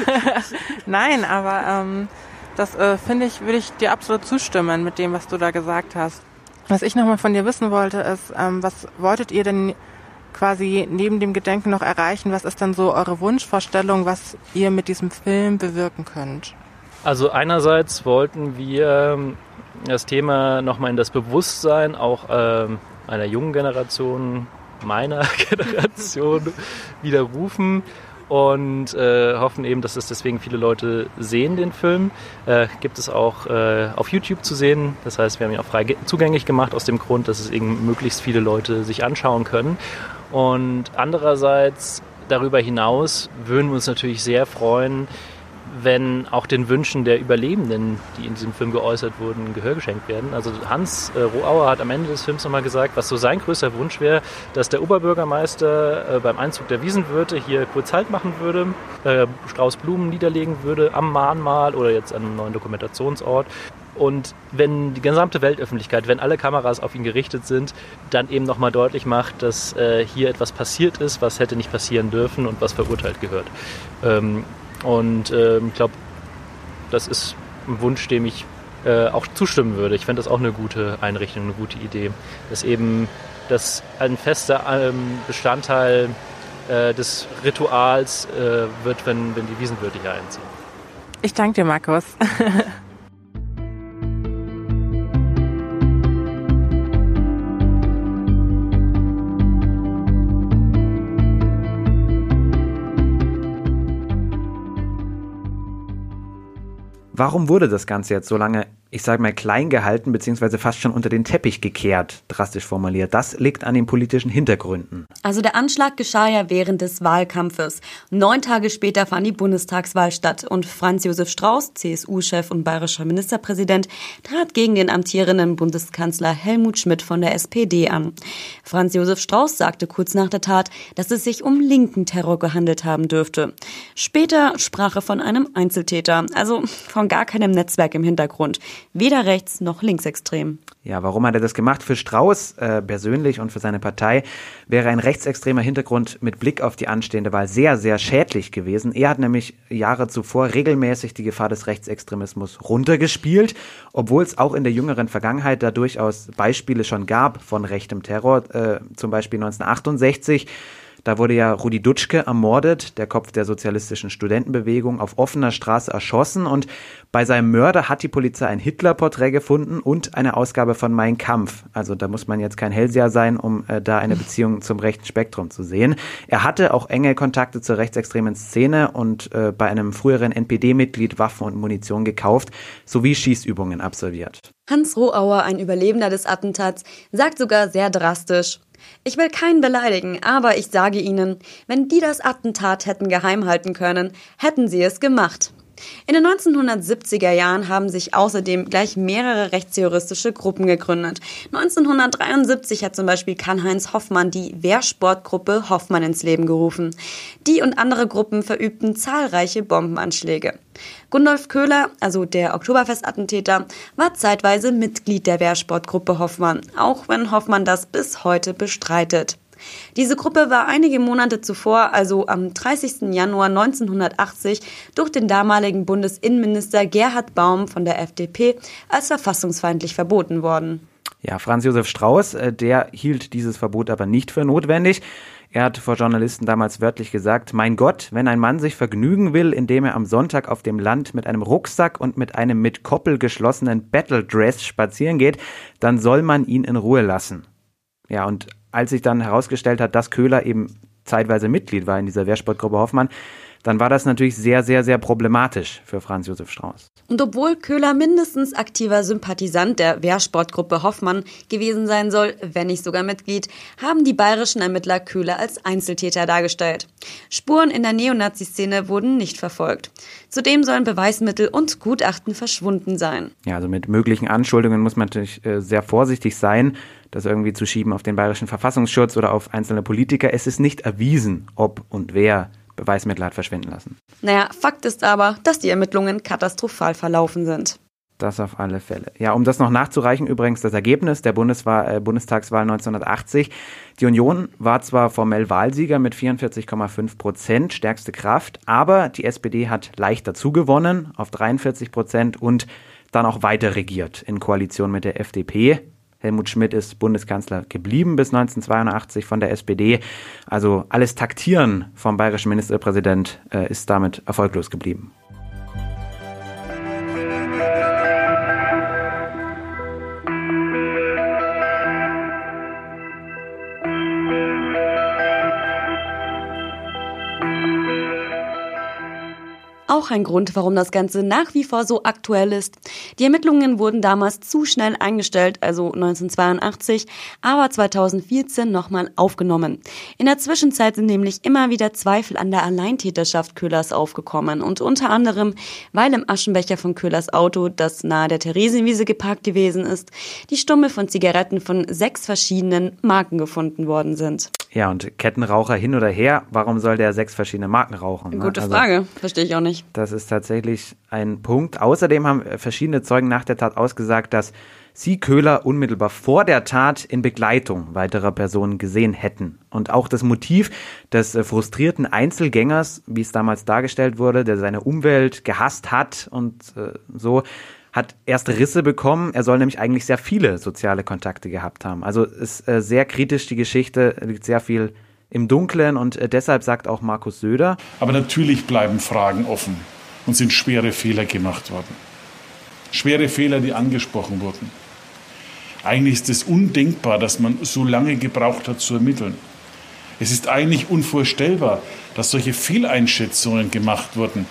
Nein, aber ähm, das äh, finde ich, würde ich dir absolut zustimmen mit dem, was du da gesagt hast. Was ich nochmal von dir wissen wollte, ist, ähm, was wolltet ihr denn quasi neben dem Gedenken noch erreichen? Was ist dann so eure Wunschvorstellung, was ihr mit diesem Film bewirken könnt? Also einerseits wollten wir ähm, das Thema nochmal in das Bewusstsein auch ähm, einer jungen Generation, meiner Generation widerrufen und äh, hoffen eben, dass es deswegen viele Leute sehen, den Film. Äh, gibt es auch äh, auf YouTube zu sehen. Das heißt, wir haben ihn auch frei zugänglich gemacht aus dem Grund, dass es eben möglichst viele Leute sich anschauen können. Und andererseits darüber hinaus würden wir uns natürlich sehr freuen, wenn auch den Wünschen der Überlebenden, die in diesem Film geäußert wurden, Gehör geschenkt werden. Also Hans äh, Rohauer hat am Ende des Films nochmal gesagt, was so sein größter Wunsch wäre, dass der Oberbürgermeister äh, beim Einzug der Wiesenwirte hier kurz Halt machen würde, äh, Strauß Blumen niederlegen würde am Mahnmal oder jetzt an einem neuen Dokumentationsort. Und wenn die gesamte Weltöffentlichkeit, wenn alle Kameras auf ihn gerichtet sind, dann eben nochmal deutlich macht, dass äh, hier etwas passiert ist, was hätte nicht passieren dürfen und was verurteilt gehört. Ähm, und äh, ich glaube, das ist ein Wunsch, dem ich äh, auch zustimmen würde. Ich fände das auch eine gute Einrichtung, eine gute Idee, dass eben das ein fester ähm, Bestandteil äh, des Rituals äh, wird, wenn, wenn die hier einziehen. Ich danke dir, Markus. Warum wurde das Ganze jetzt so lange ich sage mal, klein gehalten beziehungsweise fast schon unter den Teppich gekehrt, drastisch formuliert. Das liegt an den politischen Hintergründen. Also der Anschlag geschah ja während des Wahlkampfes. Neun Tage später fand die Bundestagswahl statt und Franz Josef Strauß, CSU-Chef und bayerischer Ministerpräsident, trat gegen den amtierenden Bundeskanzler Helmut Schmidt von der SPD an. Franz Josef Strauß sagte kurz nach der Tat, dass es sich um linken Terror gehandelt haben dürfte. Später sprach er von einem Einzeltäter, also von gar keinem Netzwerk im Hintergrund weder rechts noch linksextrem. Ja, warum hat er das gemacht? Für Strauß äh, persönlich und für seine Partei wäre ein rechtsextremer Hintergrund mit Blick auf die anstehende Wahl sehr, sehr schädlich gewesen. Er hat nämlich Jahre zuvor regelmäßig die Gefahr des Rechtsextremismus runtergespielt, obwohl es auch in der jüngeren Vergangenheit da durchaus Beispiele schon gab von rechtem Terror, äh, zum Beispiel 1968 da wurde ja Rudi Dutschke ermordet, der Kopf der sozialistischen Studentenbewegung, auf offener Straße erschossen und bei seinem Mörder hat die Polizei ein Hitler-Porträt gefunden und eine Ausgabe von Mein Kampf. Also da muss man jetzt kein Hellseher sein, um äh, da eine Beziehung zum rechten Spektrum zu sehen. Er hatte auch enge Kontakte zur rechtsextremen Szene und äh, bei einem früheren NPD-Mitglied Waffen und Munition gekauft, sowie Schießübungen absolviert. Hans Rohauer, ein Überlebender des Attentats, sagt sogar sehr drastisch, ich will keinen beleidigen, aber ich sage Ihnen, wenn die das Attentat hätten geheim halten können, hätten sie es gemacht. In den 1970er Jahren haben sich außerdem gleich mehrere rechtsjuristische Gruppen gegründet. 1973 hat zum Beispiel Karl-Heinz Hoffmann die Wehrsportgruppe Hoffmann ins Leben gerufen. Die und andere Gruppen verübten zahlreiche Bombenanschläge. Gundolf Köhler, also der Oktoberfestattentäter, war zeitweise Mitglied der Wehrsportgruppe Hoffmann, auch wenn Hoffmann das bis heute bestreitet. Diese Gruppe war einige Monate zuvor, also am 30. Januar 1980, durch den damaligen Bundesinnenminister Gerhard Baum von der FDP als verfassungsfeindlich verboten worden. Ja, Franz Josef Strauß, äh, der hielt dieses Verbot aber nicht für notwendig. Er hat vor Journalisten damals wörtlich gesagt, mein Gott, wenn ein Mann sich vergnügen will, indem er am Sonntag auf dem Land mit einem Rucksack und mit einem mit Koppel geschlossenen Battle Dress spazieren geht, dann soll man ihn in Ruhe lassen. Ja, und als sich dann herausgestellt hat, dass Köhler eben zeitweise Mitglied war in dieser Wehrsportgruppe Hoffmann, dann war das natürlich sehr, sehr, sehr problematisch für Franz Josef Strauß. Und obwohl Köhler mindestens aktiver Sympathisant der Wehrsportgruppe Hoffmann gewesen sein soll, wenn nicht sogar Mitglied, haben die bayerischen Ermittler Köhler als Einzeltäter dargestellt. Spuren in der Neonazi-Szene wurden nicht verfolgt. Zudem sollen Beweismittel und Gutachten verschwunden sein. Ja, also mit möglichen Anschuldigungen muss man natürlich äh, sehr vorsichtig sein das irgendwie zu schieben auf den bayerischen Verfassungsschutz oder auf einzelne Politiker. Es ist nicht erwiesen, ob und wer Beweismittel hat verschwinden lassen. Naja, Fakt ist aber, dass die Ermittlungen katastrophal verlaufen sind. Das auf alle Fälle. Ja, um das noch nachzureichen, übrigens das Ergebnis der Bundeswahl, äh, Bundestagswahl 1980. Die Union war zwar formell Wahlsieger mit 44,5 Prozent, stärkste Kraft, aber die SPD hat leicht dazu gewonnen auf 43 Prozent und dann auch weiter regiert in Koalition mit der FDP. Helmut Schmidt ist Bundeskanzler geblieben bis 1982 von der SPD. Also alles Taktieren vom bayerischen Ministerpräsident äh, ist damit erfolglos geblieben. Auch ein Grund, warum das Ganze nach wie vor so aktuell ist. Die Ermittlungen wurden damals zu schnell eingestellt, also 1982, aber 2014 nochmal aufgenommen. In der Zwischenzeit sind nämlich immer wieder Zweifel an der Alleintäterschaft Köhlers aufgekommen und unter anderem, weil im Aschenbecher von Köhlers Auto, das nahe der Theresienwiese geparkt gewesen ist, die Stummel von Zigaretten von sechs verschiedenen Marken gefunden worden sind. Ja, und Kettenraucher hin oder her, warum soll der sechs verschiedene Marken rauchen? Ne? Gute also, Frage, verstehe ich auch nicht. Das ist tatsächlich ein Punkt. Außerdem haben verschiedene Zeugen nach der Tat ausgesagt, dass sie Köhler unmittelbar vor der Tat in Begleitung weiterer Personen gesehen hätten. Und auch das Motiv des äh, frustrierten Einzelgängers, wie es damals dargestellt wurde, der seine Umwelt gehasst hat und äh, so, hat erste Risse bekommen. Er soll nämlich eigentlich sehr viele soziale Kontakte gehabt haben. Also ist äh, sehr kritisch die Geschichte, liegt sehr viel im Dunkeln und äh, deshalb sagt auch Markus Söder. Aber natürlich bleiben Fragen offen und sind schwere Fehler gemacht worden. Schwere Fehler, die angesprochen wurden. Eigentlich ist es undenkbar, dass man so lange gebraucht hat zu ermitteln. Es ist eigentlich unvorstellbar, dass solche Fehleinschätzungen gemacht wurden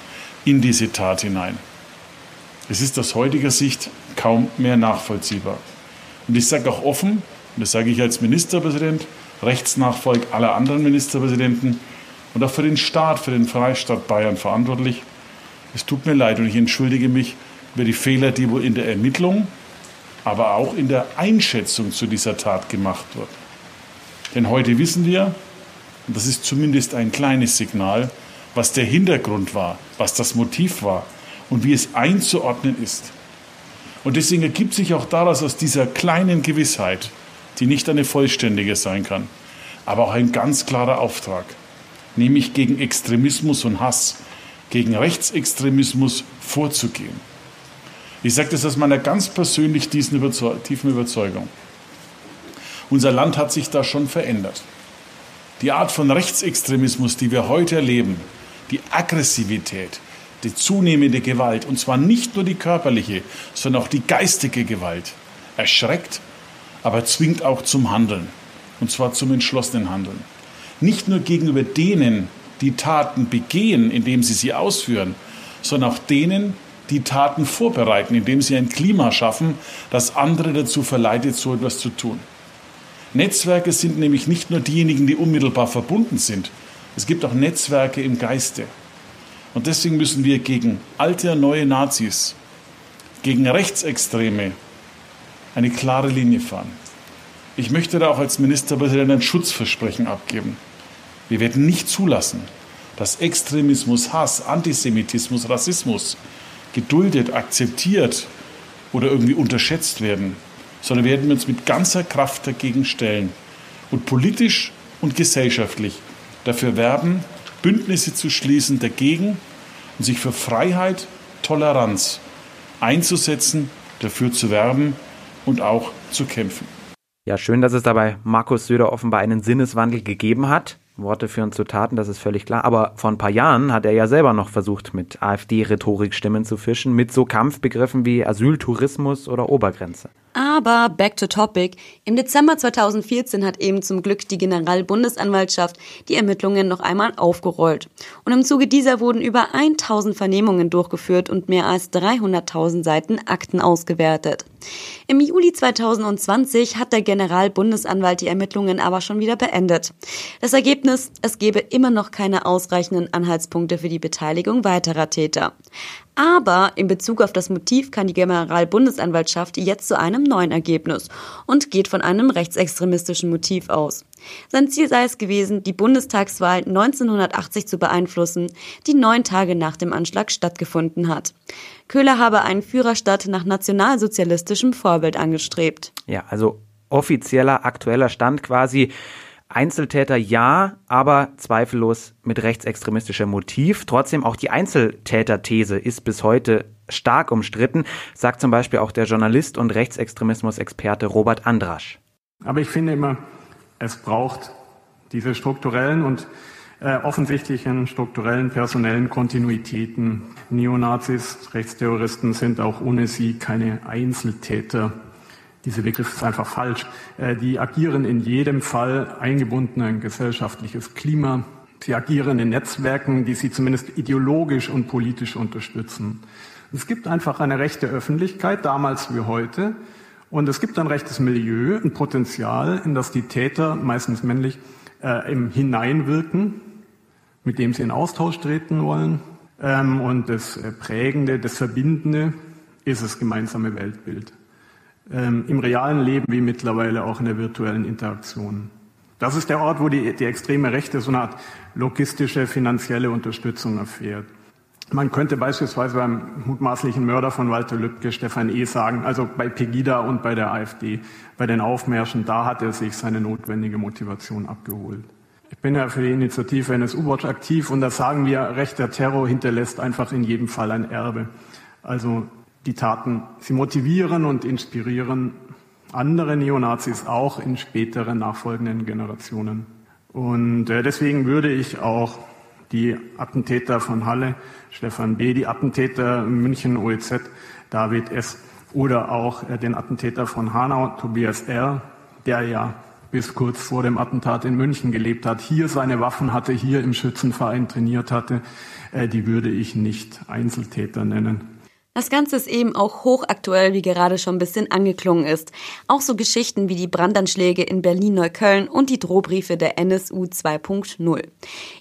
in diese Tat hinein. Es ist aus heutiger Sicht kaum mehr nachvollziehbar. Und ich sage auch offen, und das sage ich als Ministerpräsident, Rechtsnachfolg aller anderen Ministerpräsidenten und auch für den Staat, für den Freistaat Bayern verantwortlich. Es tut mir leid und ich entschuldige mich über die Fehler, die wohl in der Ermittlung, aber auch in der Einschätzung zu dieser Tat gemacht wurden. Denn heute wissen wir, und das ist zumindest ein kleines Signal, was der Hintergrund war, was das Motiv war, und wie es einzuordnen ist. Und deswegen ergibt sich auch daraus aus dieser kleinen Gewissheit, die nicht eine vollständige sein kann, aber auch ein ganz klarer Auftrag, nämlich gegen Extremismus und Hass, gegen Rechtsextremismus vorzugehen. Ich sage das aus meiner ganz persönlich tiefen Überzeugung. Unser Land hat sich da schon verändert. Die Art von Rechtsextremismus, die wir heute erleben, die Aggressivität, die zunehmende Gewalt, und zwar nicht nur die körperliche, sondern auch die geistige Gewalt, erschreckt, aber zwingt auch zum Handeln, und zwar zum entschlossenen Handeln. Nicht nur gegenüber denen, die Taten begehen, indem sie sie ausführen, sondern auch denen, die Taten vorbereiten, indem sie ein Klima schaffen, das andere dazu verleitet, so etwas zu tun. Netzwerke sind nämlich nicht nur diejenigen, die unmittelbar verbunden sind. Es gibt auch Netzwerke im Geiste. Und deswegen müssen wir gegen alte und neue Nazis, gegen Rechtsextreme eine klare Linie fahren. Ich möchte da auch als Ministerpräsident ein Schutzversprechen abgeben. Wir werden nicht zulassen, dass Extremismus, Hass, Antisemitismus, Rassismus geduldet, akzeptiert oder irgendwie unterschätzt werden, sondern werden wir uns mit ganzer Kraft dagegen stellen und politisch und gesellschaftlich dafür werben, Bündnisse zu schließen dagegen und sich für Freiheit, Toleranz einzusetzen, dafür zu werben und auch zu kämpfen. Ja, schön, dass es dabei Markus Söder offenbar einen Sinneswandel gegeben hat. Worte führen zu Taten, das ist völlig klar. Aber vor ein paar Jahren hat er ja selber noch versucht, mit AfD-Rhetorik Stimmen zu fischen, mit so Kampfbegriffen wie Asyltourismus oder Obergrenze. Aber back to topic. Im Dezember 2014 hat eben zum Glück die Generalbundesanwaltschaft die Ermittlungen noch einmal aufgerollt. Und im Zuge dieser wurden über 1000 Vernehmungen durchgeführt und mehr als 300.000 Seiten Akten ausgewertet. Im Juli 2020 hat der Generalbundesanwalt die Ermittlungen aber schon wieder beendet. Das Ergebnis, es gebe immer noch keine ausreichenden Anhaltspunkte für die Beteiligung weiterer Täter. Aber in Bezug auf das Motiv kann die Generalbundesanwaltschaft jetzt zu einem neuen Ergebnis und geht von einem rechtsextremistischen Motiv aus. Sein Ziel sei es gewesen, die Bundestagswahl 1980 zu beeinflussen, die neun Tage nach dem Anschlag stattgefunden hat. Köhler habe einen Führerstadt nach nationalsozialistischem Vorbild angestrebt. Ja, also offizieller aktueller Stand quasi. Einzeltäter ja, aber zweifellos mit rechtsextremistischem Motiv. Trotzdem auch die Einzeltäter-These ist bis heute stark umstritten, sagt zum Beispiel auch der Journalist und Rechtsextremismus-Experte Robert Andrasch. Aber ich finde immer, es braucht diese strukturellen und äh, offensichtlichen strukturellen personellen Kontinuitäten. Neonazis, Rechtsterroristen sind auch ohne sie keine Einzeltäter dieser Begriff ist einfach falsch. Äh, die agieren in jedem Fall eingebunden in ein gesellschaftliches Klima. Sie agieren in Netzwerken, die sie zumindest ideologisch und politisch unterstützen. Es gibt einfach eine rechte Öffentlichkeit, damals wie heute, und es gibt ein rechtes Milieu, ein Potenzial, in das die Täter, meistens männlich, äh, im hineinwirken, mit dem sie in Austausch treten wollen. Ähm, und das äh, Prägende, das Verbindende ist das gemeinsame Weltbild. Ähm, Im realen Leben wie mittlerweile auch in der virtuellen Interaktion. Das ist der Ort, wo die, die extreme Rechte so eine Art logistische, finanzielle Unterstützung erfährt. Man könnte beispielsweise beim mutmaßlichen Mörder von Walter Lübcke, Stefan E. sagen, also bei Pegida und bei der AfD, bei den Aufmärschen, da hat er sich seine notwendige Motivation abgeholt. Ich bin ja für die Initiative NSU-Watch aktiv und da sagen wir, rechter Terror hinterlässt einfach in jedem Fall ein Erbe. Also die Taten, sie motivieren und inspirieren andere Neonazis auch in späteren nachfolgenden Generationen. Und äh, deswegen würde ich auch die Attentäter von Halle, Stefan B., die Attentäter München OEZ, David S. oder auch äh, den Attentäter von Hanau, Tobias R., der ja bis kurz vor dem Attentat in München gelebt hat, hier seine Waffen hatte, hier im Schützenverein trainiert hatte, äh, die würde ich nicht Einzeltäter nennen. Das Ganze ist eben auch hochaktuell, wie gerade schon ein bisschen angeklungen ist. Auch so Geschichten wie die Brandanschläge in Berlin-Neukölln und die Drohbriefe der NSU 2.0.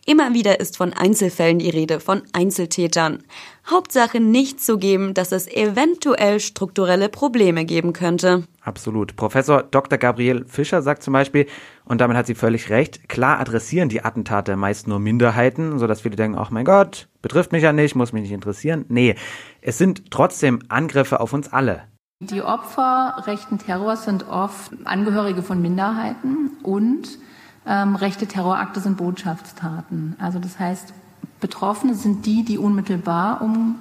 Immer wieder ist von Einzelfällen die Rede, von Einzeltätern. Hauptsache nicht zugeben, dass es eventuell strukturelle Probleme geben könnte. Absolut. Professor Dr. Gabriel Fischer sagt zum Beispiel, und damit hat sie völlig recht, klar adressieren die Attentate meist nur Minderheiten, sodass viele denken, ach mein Gott, betrifft mich ja nicht, muss mich nicht interessieren. Nee, es sind trotzdem Angriffe auf uns alle. Die Opfer rechten Terrors sind oft Angehörige von Minderheiten und ähm, rechte Terrorakte sind Botschaftstaten. Also das heißt, Betroffene sind die, die unmittelbar um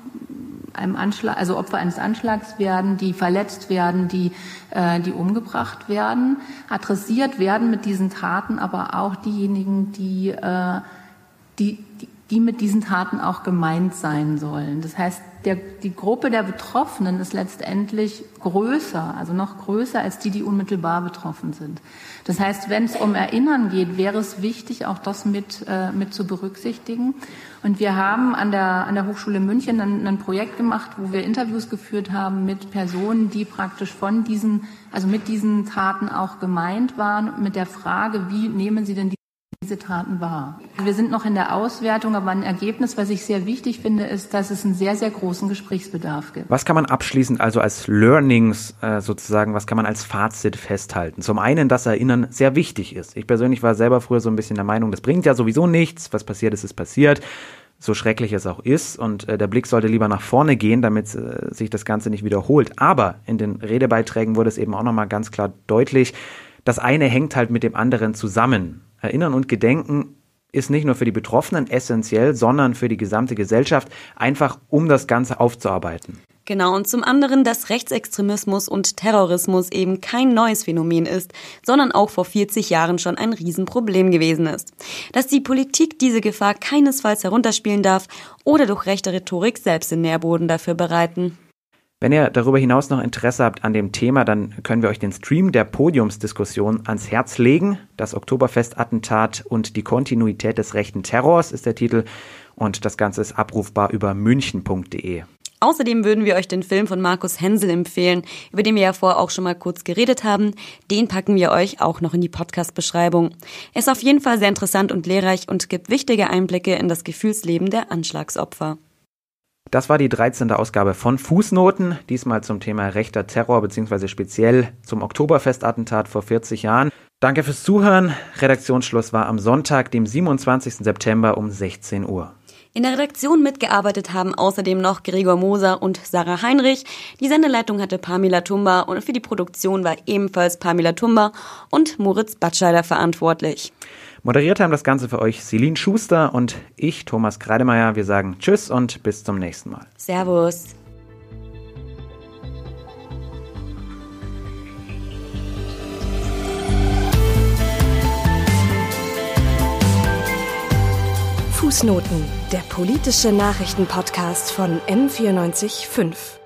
einem Anschlag, also Opfer eines Anschlags werden, die verletzt werden, die, äh, die umgebracht werden. Adressiert werden mit diesen Taten aber auch diejenigen, die, äh, die, die, die mit diesen Taten auch gemeint sein sollen. Das heißt, der, die Gruppe der Betroffenen ist letztendlich größer, also noch größer als die, die unmittelbar betroffen sind. Das heißt, wenn es um Erinnern geht, wäre es wichtig, auch das mit, äh, mit zu berücksichtigen. Und wir haben an der, an der Hochschule München ein, ein Projekt gemacht, wo wir Interviews geführt haben mit Personen, die praktisch von diesen, also mit diesen Taten auch gemeint waren, mit der Frage, wie nehmen sie denn die diese Taten wahr. Wir sind noch in der Auswertung, aber ein Ergebnis, was ich sehr wichtig finde, ist, dass es einen sehr, sehr großen Gesprächsbedarf gibt. Was kann man abschließend also als Learnings äh, sozusagen, was kann man als Fazit festhalten? Zum einen, dass Erinnern sehr wichtig ist. Ich persönlich war selber früher so ein bisschen der Meinung, das bringt ja sowieso nichts, was passiert ist, ist passiert so schrecklich es auch ist. Und äh, der Blick sollte lieber nach vorne gehen, damit äh, sich das Ganze nicht wiederholt. Aber in den Redebeiträgen wurde es eben auch nochmal ganz klar deutlich, das eine hängt halt mit dem anderen zusammen. Erinnern und Gedenken ist nicht nur für die Betroffenen essentiell, sondern für die gesamte Gesellschaft, einfach um das Ganze aufzuarbeiten. Genau, und zum anderen, dass Rechtsextremismus und Terrorismus eben kein neues Phänomen ist, sondern auch vor 40 Jahren schon ein Riesenproblem gewesen ist. Dass die Politik diese Gefahr keinesfalls herunterspielen darf oder durch rechte Rhetorik selbst den Nährboden dafür bereiten. Wenn ihr darüber hinaus noch Interesse habt an dem Thema, dann können wir euch den Stream der Podiumsdiskussion ans Herz legen. Das Oktoberfest-Attentat und die Kontinuität des rechten Terrors ist der Titel und das Ganze ist abrufbar über münchen.de. Außerdem würden wir euch den Film von Markus Hensel empfehlen, über den wir ja vorher auch schon mal kurz geredet haben. Den packen wir euch auch noch in die Podcast-Beschreibung. Er ist auf jeden Fall sehr interessant und lehrreich und gibt wichtige Einblicke in das Gefühlsleben der Anschlagsopfer. Das war die 13. Ausgabe von Fußnoten, diesmal zum Thema rechter Terror bzw. speziell zum Oktoberfestattentat vor 40 Jahren. Danke fürs Zuhören. Redaktionsschluss war am Sonntag, dem 27. September um 16 Uhr. In der Redaktion mitgearbeitet haben außerdem noch Gregor Moser und Sarah Heinrich. Die Sendeleitung hatte Pamela Tumba und für die Produktion war ebenfalls Pamela Tumba und Moritz Batscheider verantwortlich. Moderiert haben das Ganze für euch Celine Schuster und ich, Thomas Kreidemeier. Wir sagen Tschüss und bis zum nächsten Mal. Servus. Fußnoten, der politische Nachrichtenpodcast von M945.